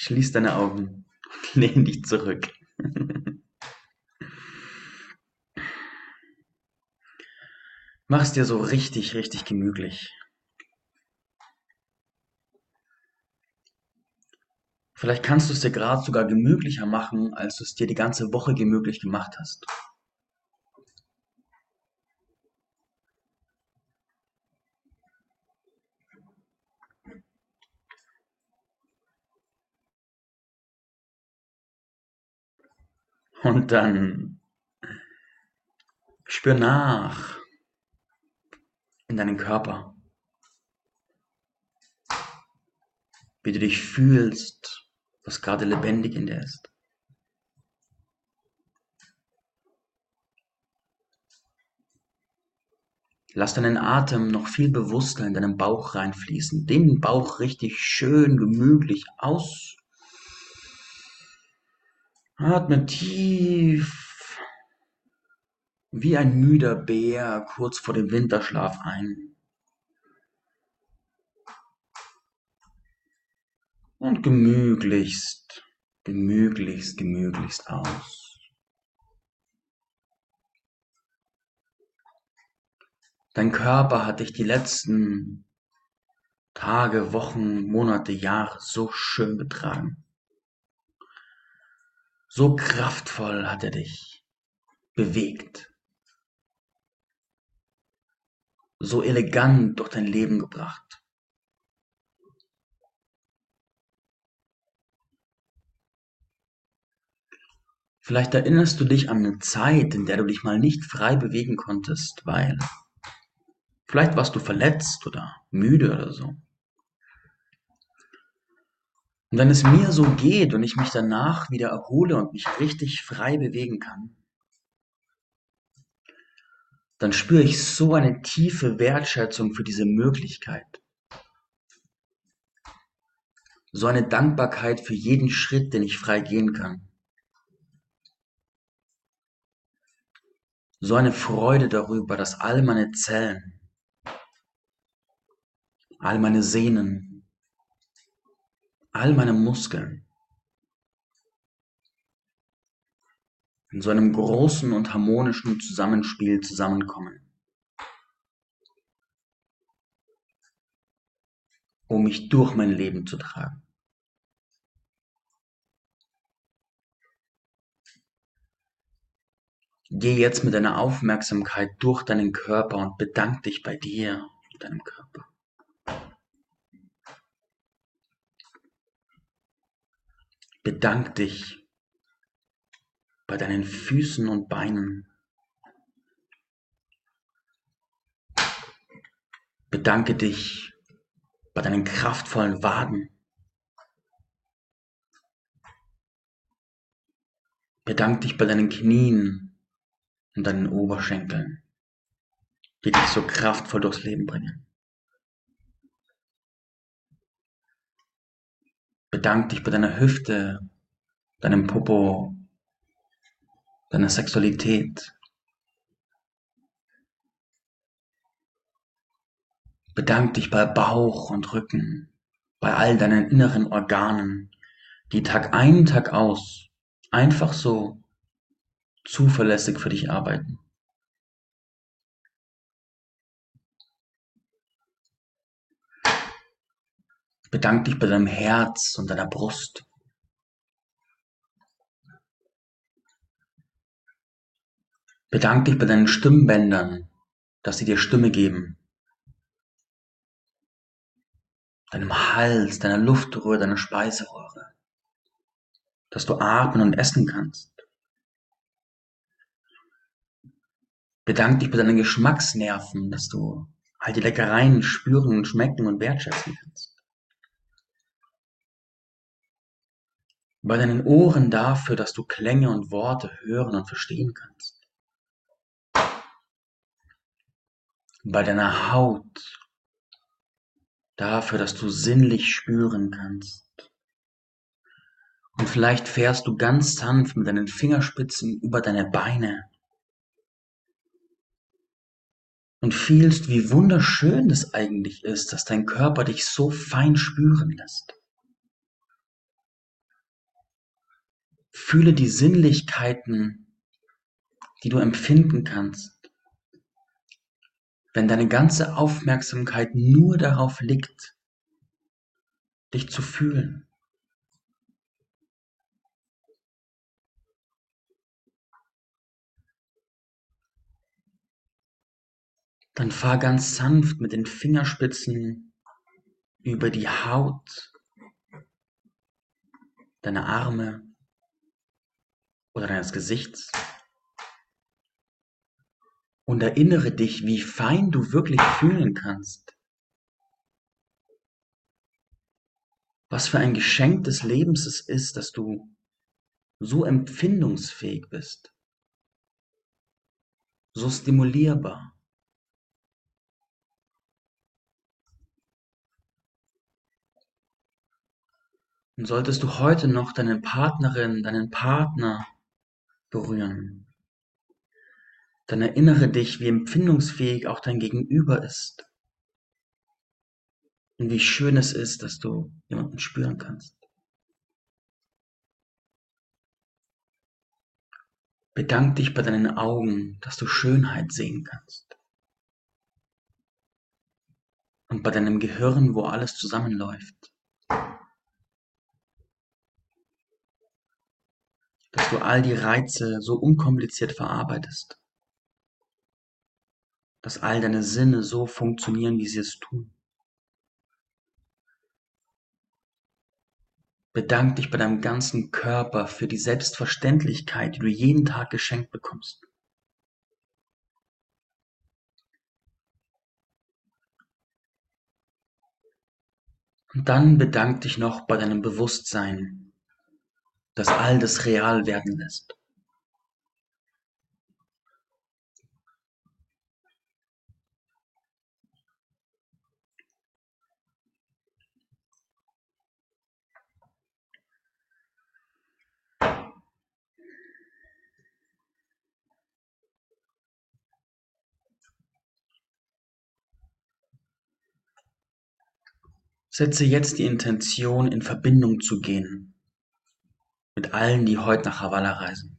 Schließ deine Augen und lehn dich zurück. Mach's dir so richtig, richtig gemütlich. Vielleicht kannst du es dir gerade sogar gemütlicher machen, als du es dir die ganze Woche gemütlich gemacht hast. Und dann spür nach in deinen Körper, wie du dich fühlst, was gerade lebendig in dir ist. Lass deinen Atem noch viel bewusster in deinen Bauch reinfließen. Den Bauch richtig schön gemütlich aus Atme tief wie ein müder Bär kurz vor dem Winterschlaf ein. Und gemütlichst, gemütlichst, gemütlichst aus. Dein Körper hat dich die letzten Tage, Wochen, Monate, Jahre so schön getragen. So kraftvoll hat er dich bewegt. So elegant durch dein Leben gebracht. Vielleicht erinnerst du dich an eine Zeit, in der du dich mal nicht frei bewegen konntest, weil vielleicht warst du verletzt oder müde oder so. Und wenn es mir so geht und ich mich danach wieder erhole und mich richtig frei bewegen kann, dann spüre ich so eine tiefe Wertschätzung für diese Möglichkeit. So eine Dankbarkeit für jeden Schritt, den ich frei gehen kann. So eine Freude darüber, dass all meine Zellen, all meine Sehnen, all meine Muskeln in so einem großen und harmonischen Zusammenspiel zusammenkommen, um mich durch mein Leben zu tragen. Geh jetzt mit deiner Aufmerksamkeit durch deinen Körper und bedank dich bei dir und deinem Körper. Bedank dich bei deinen Füßen und Beinen. Bedanke dich bei deinen kraftvollen Waden. Bedank dich bei deinen Knien und deinen Oberschenkeln, die dich so kraftvoll durchs Leben bringen. Bedank dich bei deiner Hüfte, deinem Popo, deiner Sexualität. Bedank dich bei Bauch und Rücken, bei all deinen inneren Organen, die Tag ein, Tag aus einfach so zuverlässig für dich arbeiten. Bedank dich bei deinem Herz und deiner Brust. Bedank dich bei deinen Stimmbändern, dass sie dir Stimme geben. Deinem Hals, deiner Luftröhre, deiner Speiseröhre. Dass du atmen und essen kannst. Bedank dich bei deinen Geschmacksnerven, dass du all die Leckereien spüren und schmecken und wertschätzen kannst. Bei deinen Ohren dafür, dass du Klänge und Worte hören und verstehen kannst. Bei deiner Haut dafür, dass du sinnlich spüren kannst. Und vielleicht fährst du ganz sanft mit deinen Fingerspitzen über deine Beine und fühlst, wie wunderschön es eigentlich ist, dass dein Körper dich so fein spüren lässt. Fühle die Sinnlichkeiten, die du empfinden kannst, wenn deine ganze Aufmerksamkeit nur darauf liegt, dich zu fühlen. Dann fahr ganz sanft mit den Fingerspitzen über die Haut, deine Arme oder deines Gesichts und erinnere dich, wie fein du wirklich fühlen kannst. Was für ein Geschenk des Lebens es ist, dass du so empfindungsfähig bist, so stimulierbar. Und solltest du heute noch deine Partnerin, deinen Partner berühren, dann erinnere dich, wie empfindungsfähig auch dein Gegenüber ist. Und wie schön es ist, dass du jemanden spüren kannst. Bedank dich bei deinen Augen, dass du Schönheit sehen kannst. Und bei deinem Gehirn, wo alles zusammenläuft. Dass du all die Reize so unkompliziert verarbeitest, dass all deine Sinne so funktionieren, wie sie es tun. Bedank dich bei deinem ganzen Körper für die Selbstverständlichkeit, die du jeden Tag geschenkt bekommst. Und dann bedank dich noch bei deinem Bewusstsein, das all das real werden lässt. Setze jetzt die Intention, in Verbindung zu gehen mit allen, die heute nach Havanna reisen.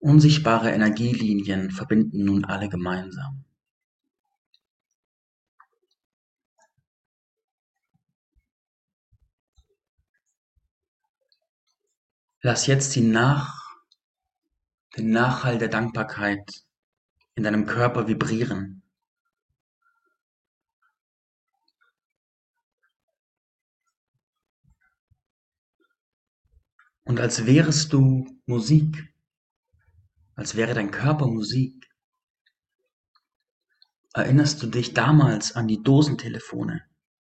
Unsichtbare Energielinien verbinden nun alle gemeinsam. Lass jetzt die Nach, den Nachhall der Dankbarkeit in deinem Körper vibrieren. Und als wärest du Musik, als wäre dein Körper Musik, erinnerst du dich damals an die Dosentelefone,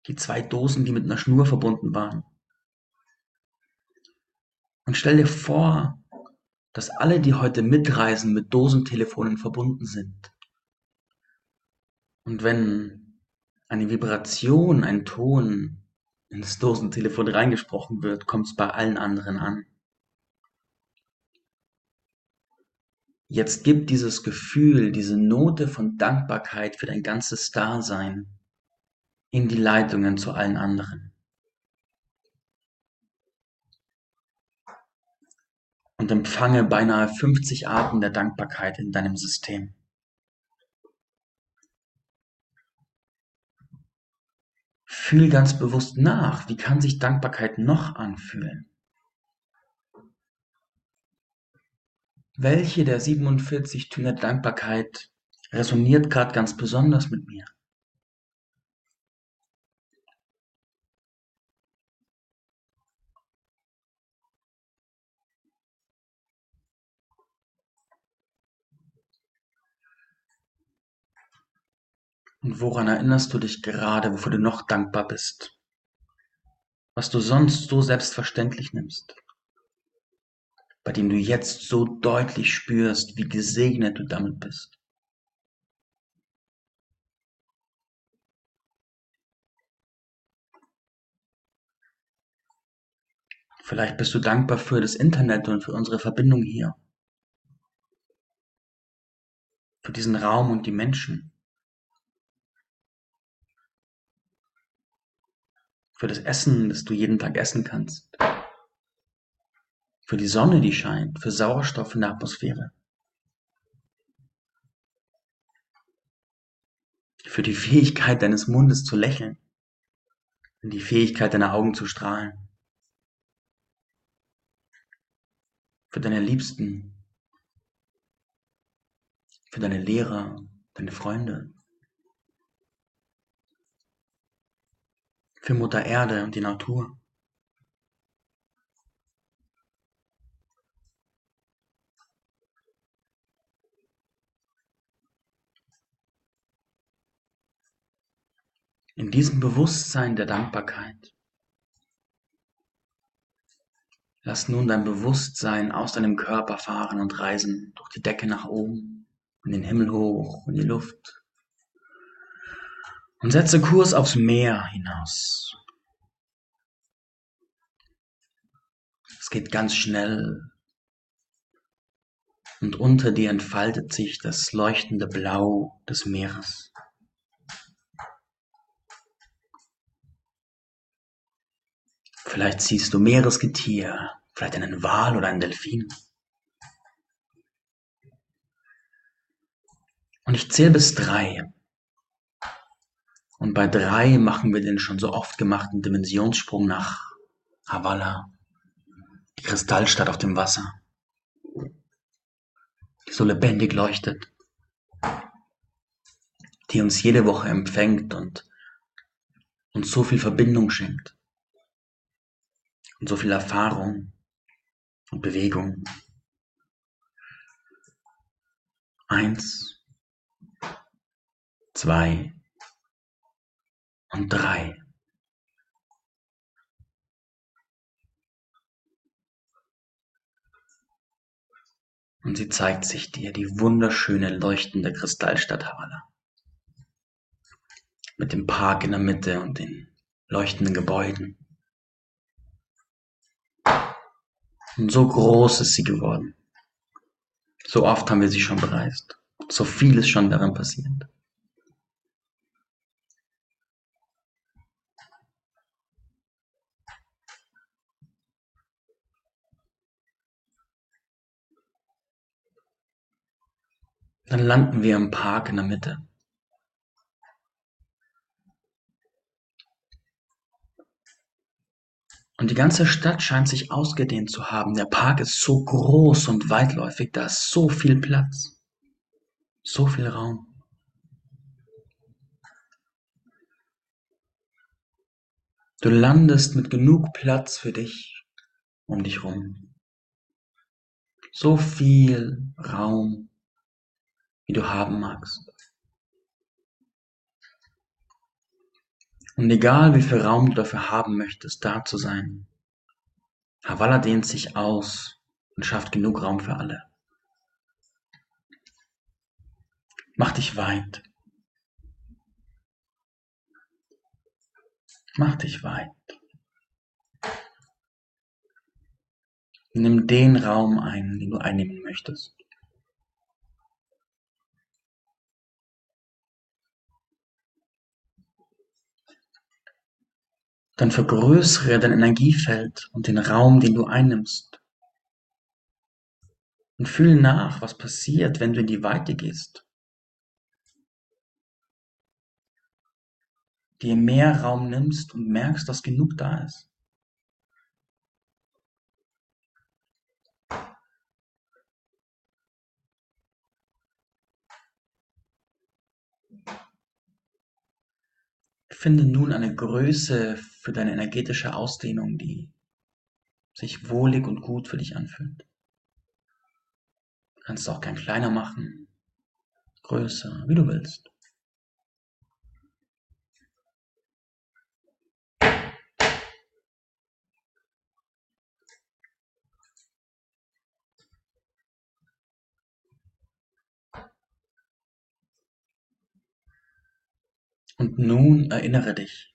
die zwei Dosen, die mit einer Schnur verbunden waren. Und stell dir vor, dass alle, die heute mitreisen, mit Dosentelefonen verbunden sind. Und wenn eine Vibration, ein Ton ins Dosentelefon reingesprochen wird, kommt es bei allen anderen an. Jetzt gib dieses Gefühl, diese Note von Dankbarkeit für dein ganzes Dasein in die Leitungen zu allen anderen. Und empfange beinahe 50 Arten der Dankbarkeit in deinem System. Fühl ganz bewusst nach, wie kann sich Dankbarkeit noch anfühlen? Welche der 47 Töne der Dankbarkeit resoniert gerade ganz besonders mit mir? Und woran erinnerst du dich gerade, wofür du noch dankbar bist? Was du sonst so selbstverständlich nimmst? Bei dem du jetzt so deutlich spürst, wie gesegnet du damit bist. Vielleicht bist du dankbar für das Internet und für unsere Verbindung hier. Für diesen Raum und die Menschen. für das Essen, das du jeden Tag essen kannst, für die Sonne, die scheint, für Sauerstoff in der Atmosphäre, für die Fähigkeit deines Mundes zu lächeln, die Fähigkeit deiner Augen zu strahlen, für deine Liebsten, für deine Lehrer, deine Freunde, für Mutter Erde und die Natur. In diesem Bewusstsein der Dankbarkeit lass nun dein Bewusstsein aus deinem Körper fahren und reisen durch die Decke nach oben, in den Himmel hoch, in die Luft. Und setze Kurs aufs Meer hinaus. Es geht ganz schnell. Und unter dir entfaltet sich das leuchtende Blau des Meeres. Vielleicht siehst du Meeresgetier, vielleicht einen Wal oder einen Delfin. Und ich zähle bis drei. Und bei drei machen wir den schon so oft gemachten Dimensionssprung nach Havala, die Kristallstadt auf dem Wasser, die so lebendig leuchtet, die uns jede Woche empfängt und uns so viel Verbindung schenkt und so viel Erfahrung und Bewegung. Eins, zwei und drei. Und sie zeigt sich dir, die wunderschöne leuchtende Kristallstadt Havala. Mit dem Park in der Mitte und den leuchtenden Gebäuden. Und so groß ist sie geworden. So oft haben wir sie schon bereist. So viel ist schon darin passiert. Dann landen wir im Park in der Mitte. Und die ganze Stadt scheint sich ausgedehnt zu haben. Der Park ist so groß und weitläufig, da ist so viel Platz, so viel Raum. Du landest mit genug Platz für dich um dich rum. So viel Raum, wie du haben magst. Und egal wie viel Raum du dafür haben möchtest, da zu sein, Havala dehnt sich aus und schafft genug Raum für alle. Mach dich weit. Mach dich weit. Nimm den Raum ein, den du einnehmen möchtest. Dann vergrößere dein Energiefeld und den Raum, den du einnimmst. Und fühl nach, was passiert, wenn du in die Weite gehst. Dir mehr Raum nimmst und merkst, dass genug da ist. Finde nun eine Größe für deine energetische Ausdehnung, die sich wohlig und gut für dich anfühlt. Du kannst auch gern kleiner machen, größer, wie du willst. Und nun erinnere dich.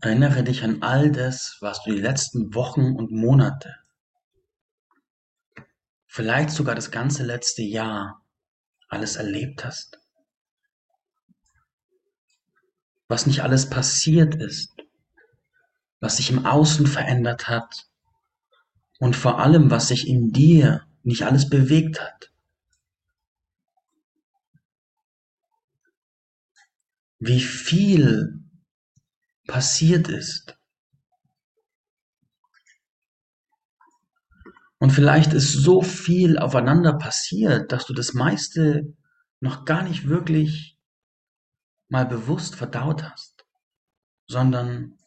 Erinnere dich an all das, was du die letzten Wochen und Monate, vielleicht sogar das ganze letzte Jahr alles erlebt hast. was nicht alles passiert ist, was sich im Außen verändert hat und vor allem, was sich in dir nicht alles bewegt hat. Wie viel passiert ist. Und vielleicht ist so viel aufeinander passiert, dass du das meiste noch gar nicht wirklich mal bewusst verdaut hast, sondern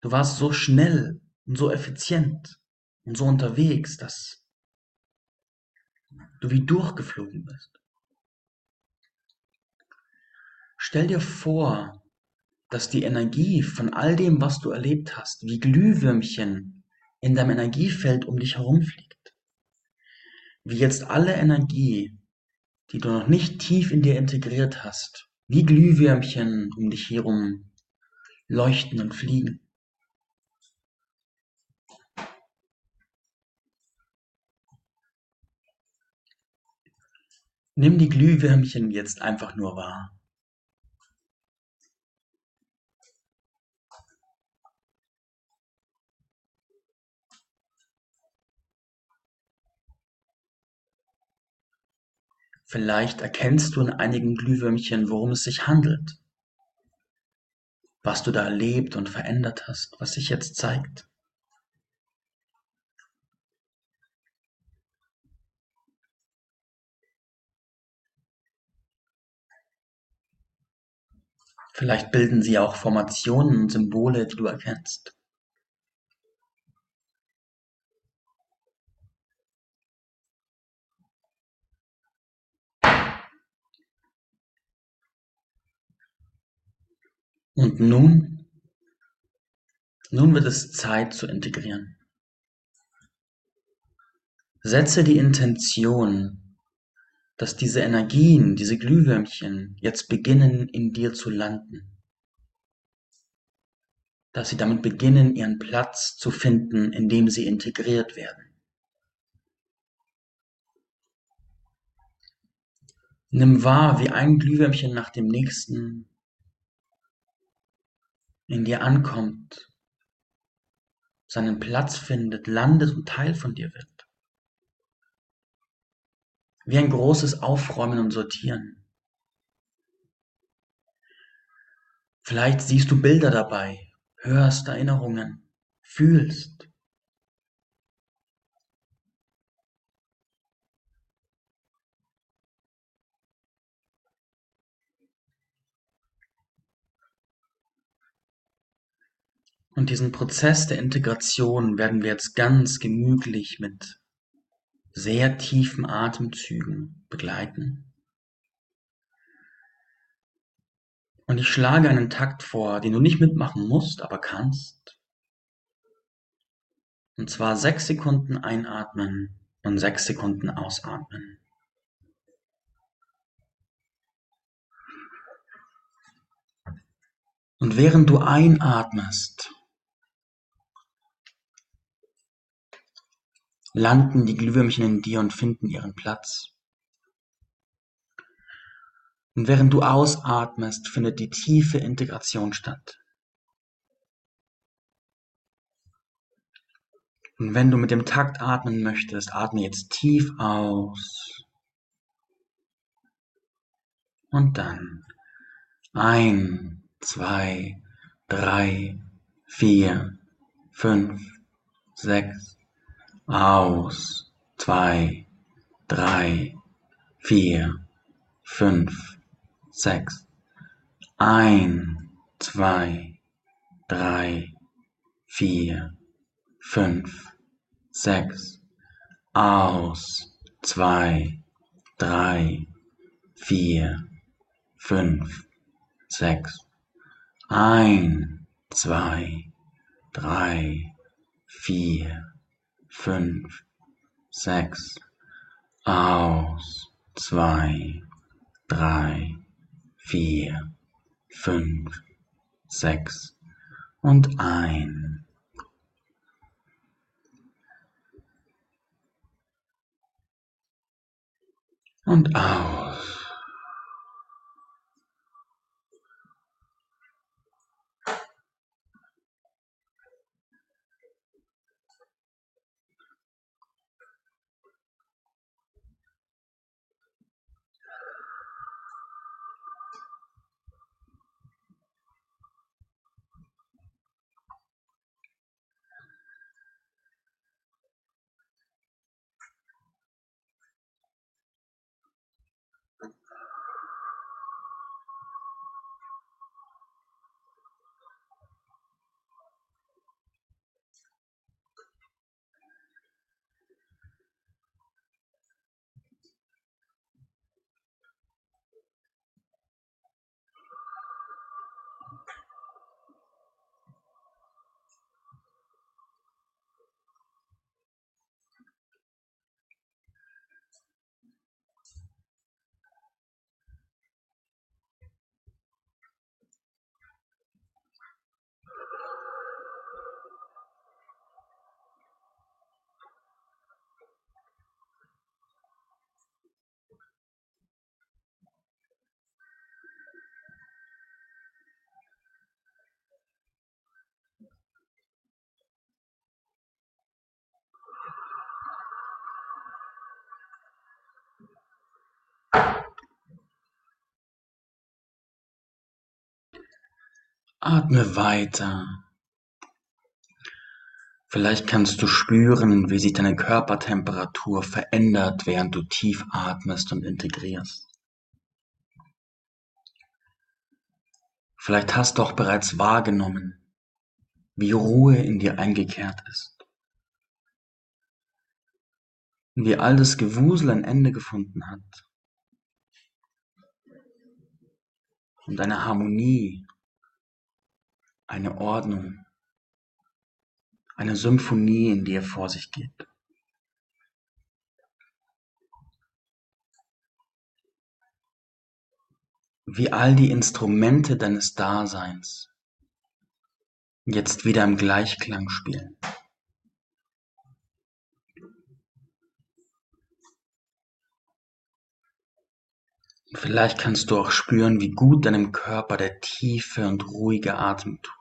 du warst so schnell und so effizient und so unterwegs, dass du wie durchgeflogen bist. Stell dir vor, dass die Energie von all dem, was du erlebt hast, wie Glühwürmchen in deinem Energiefeld um dich herumfliegt wie jetzt alle Energie, die du noch nicht tief in dir integriert hast, wie Glühwürmchen um dich herum leuchten und fliegen. Nimm die Glühwürmchen jetzt einfach nur wahr. Vielleicht erkennst du in einigen Glühwürmchen, worum es sich handelt, was du da erlebt und verändert hast, was sich jetzt zeigt. Vielleicht bilden sie auch Formationen und Symbole, die du erkennst. Und nun, nun wird es Zeit zu integrieren. Setze die Intention, dass diese Energien, diese Glühwürmchen jetzt beginnen in dir zu landen. Dass sie damit beginnen, ihren Platz zu finden, in dem sie integriert werden. Nimm wahr, wie ein Glühwürmchen nach dem nächsten in dir ankommt, seinen Platz findet, landet und Teil von dir wird. Wie ein großes Aufräumen und Sortieren. Vielleicht siehst du Bilder dabei, hörst Erinnerungen, fühlst. Und diesen Prozess der Integration werden wir jetzt ganz gemütlich mit sehr tiefen Atemzügen begleiten. Und ich schlage einen Takt vor, den du nicht mitmachen musst, aber kannst. Und zwar sechs Sekunden einatmen und sechs Sekunden ausatmen. Und während du einatmest, landen die Glühwürmchen in dir und finden ihren Platz. Und während du ausatmest, findet die tiefe Integration statt. Und wenn du mit dem Takt atmen möchtest, atme jetzt tief aus. Und dann ein, zwei, drei, vier, fünf, sechs, aus, zwei, drei, vier, fünf, sechs, ein, zwei, drei, vier, fünf, sechs, aus, zwei, drei, vier, fünf, sechs, ein, zwei, drei, vier, fünf, sechs, aus, zwei, drei, vier, fünf, sechs und ein. Und aus. Atme weiter. Vielleicht kannst du spüren, wie sich deine Körpertemperatur verändert, während du tief atmest und integrierst. Vielleicht hast du auch bereits wahrgenommen, wie Ruhe in dir eingekehrt ist. Und wie all das Gewusel ein Ende gefunden hat. Und eine Harmonie, eine Ordnung, eine Symphonie in dir vor sich geht. Wie all die Instrumente deines Daseins jetzt wieder im Gleichklang spielen. Vielleicht kannst du auch spüren, wie gut deinem Körper der tiefe und ruhige Atem tut.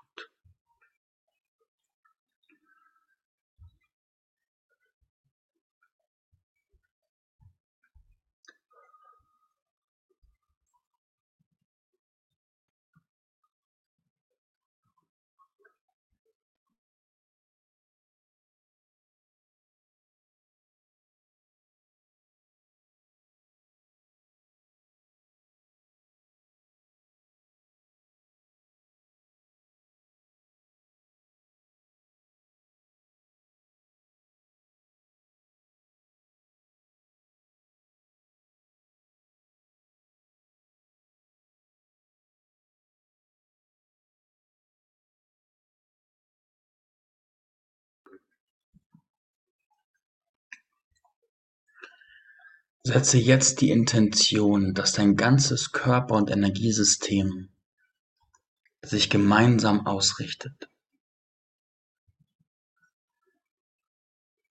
Setze jetzt die Intention, dass dein ganzes Körper- und Energiesystem sich gemeinsam ausrichtet.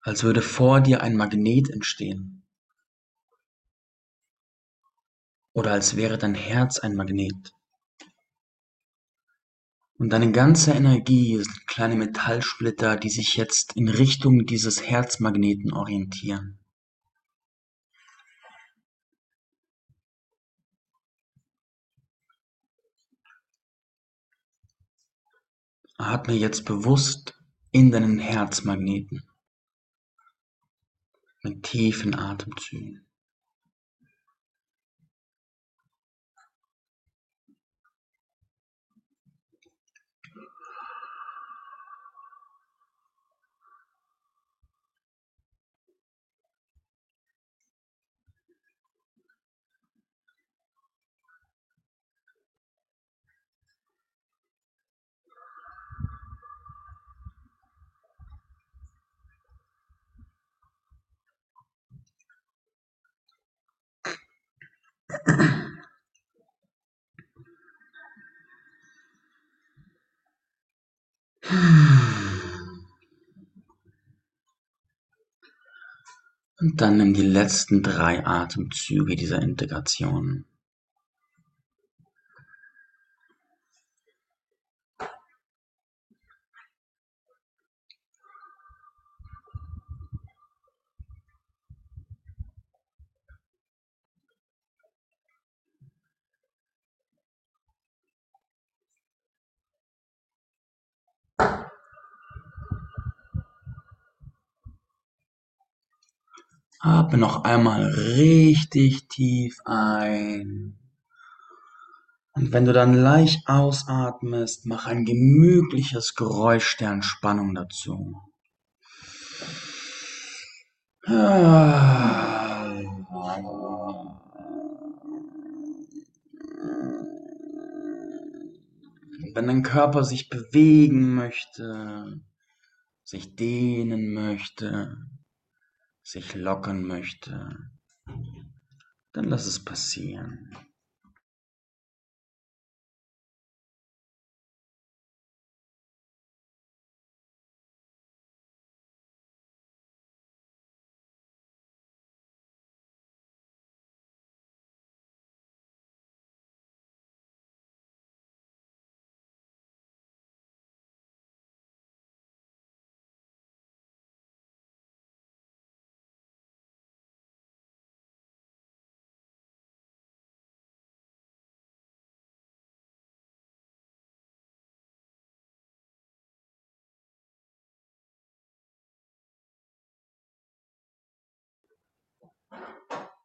Als würde vor dir ein Magnet entstehen. Oder als wäre dein Herz ein Magnet. Und deine ganze Energie sind kleine Metallsplitter, die sich jetzt in Richtung dieses Herzmagneten orientieren. Atme jetzt bewusst in deinen Herzmagneten mit tiefen Atemzügen. Und dann nimm die letzten drei Atemzüge dieser Integration. Atme noch einmal richtig tief ein. Und wenn du dann leicht ausatmest, mach ein gemütliches Geräusch der Entspannung dazu. Wenn dein Körper sich bewegen möchte, sich dehnen möchte, sich lockern möchte, dann lass es passieren.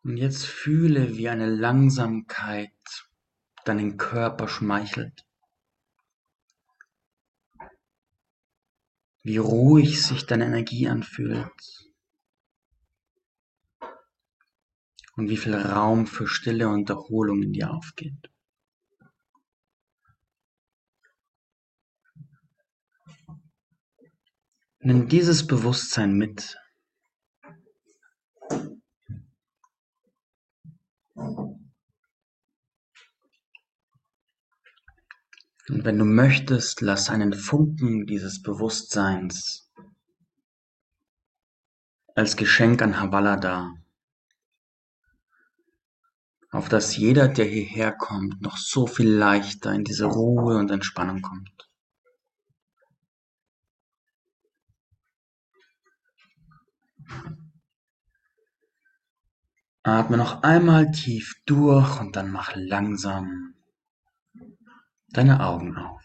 Und jetzt fühle, wie eine Langsamkeit deinen Körper schmeichelt. Wie ruhig sich deine Energie anfühlt. Und wie viel Raum für Stille und Erholung in dir aufgeht. Nimm dieses Bewusstsein mit Und wenn du möchtest, lass einen Funken dieses Bewusstseins als Geschenk an Havala da, auf dass jeder, der hierher kommt, noch so viel leichter in diese Ruhe und Entspannung kommt. Atme noch einmal tief durch und dann mach langsam deine Augen auf.